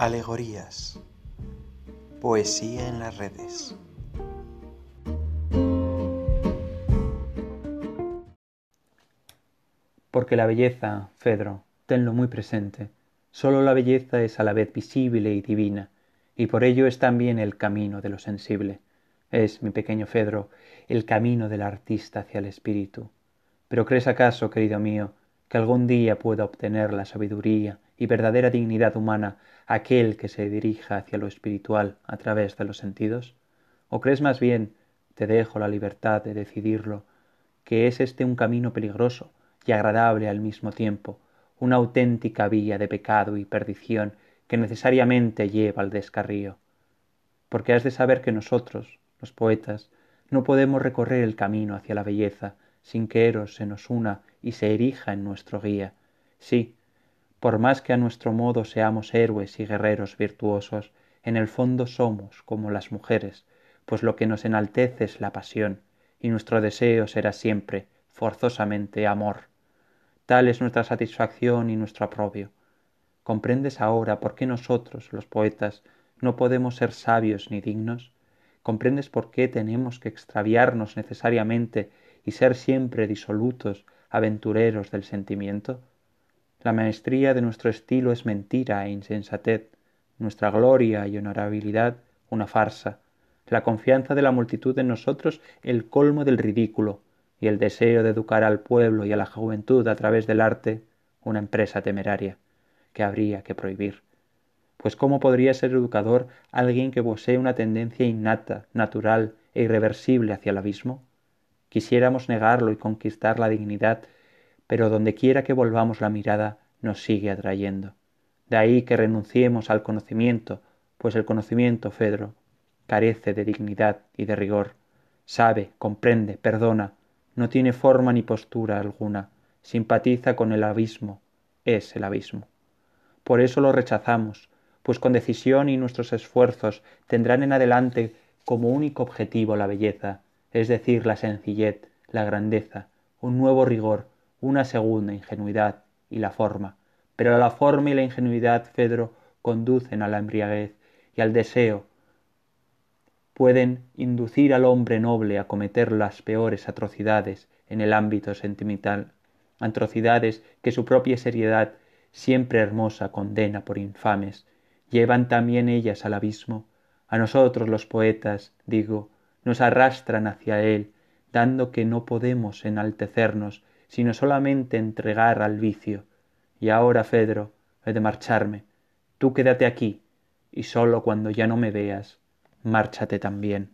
Alegorías. Poesía en las redes. Porque la belleza, Fedro, tenlo muy presente, sólo la belleza es a la vez visible y divina, y por ello es también el camino de lo sensible. Es, mi pequeño Fedro, el camino del artista hacia el espíritu. Pero ¿crees acaso, querido mío, que algún día pueda obtener la sabiduría y verdadera dignidad humana aquel que se dirija hacia lo espiritual a través de los sentidos? ¿O crees más bien, te dejo la libertad de decidirlo, que es este un camino peligroso y agradable al mismo tiempo, una auténtica vía de pecado y perdición que necesariamente lleva al descarrío? Porque has de saber que nosotros, los poetas, no podemos recorrer el camino hacia la belleza sin que Eros se nos una y se erija en nuestro guía. Sí, por más que a nuestro modo seamos héroes y guerreros virtuosos, en el fondo somos como las mujeres, pues lo que nos enaltece es la pasión, y nuestro deseo será siempre, forzosamente, amor. Tal es nuestra satisfacción y nuestro aprobio. ¿Comprendes ahora por qué nosotros, los poetas, no podemos ser sabios ni dignos? ¿Comprendes por qué tenemos que extraviarnos necesariamente y ser siempre disolutos, aventureros del sentimiento? La maestría de nuestro estilo es mentira e insensatez, nuestra gloria y honorabilidad una farsa, la confianza de la multitud en nosotros el colmo del ridículo, y el deseo de educar al pueblo y a la juventud a través del arte una empresa temeraria, que habría que prohibir. Pues ¿cómo podría ser educador alguien que posee una tendencia innata, natural e irreversible hacia el abismo? Quisiéramos negarlo y conquistar la dignidad pero donde quiera que volvamos la mirada nos sigue atrayendo. De ahí que renunciemos al conocimiento, pues el conocimiento, Fedro, carece de dignidad y de rigor. Sabe, comprende, perdona, no tiene forma ni postura alguna, simpatiza con el abismo, es el abismo. Por eso lo rechazamos, pues con decisión y nuestros esfuerzos tendrán en adelante como único objetivo la belleza, es decir, la sencillez, la grandeza, un nuevo rigor, una segunda ingenuidad y la forma, pero la forma y la ingenuidad, Fedro, conducen a la embriaguez y al deseo, pueden inducir al hombre noble a cometer las peores atrocidades en el ámbito sentimental, atrocidades que su propia seriedad, siempre hermosa, condena por infames, llevan también ellas al abismo, a nosotros los poetas, digo, nos arrastran hacia él, dando que no podemos enaltecernos sino solamente entregar al vicio. Y ahora, Fedro, he de marcharme. Tú quédate aquí, y sólo cuando ya no me veas, márchate también.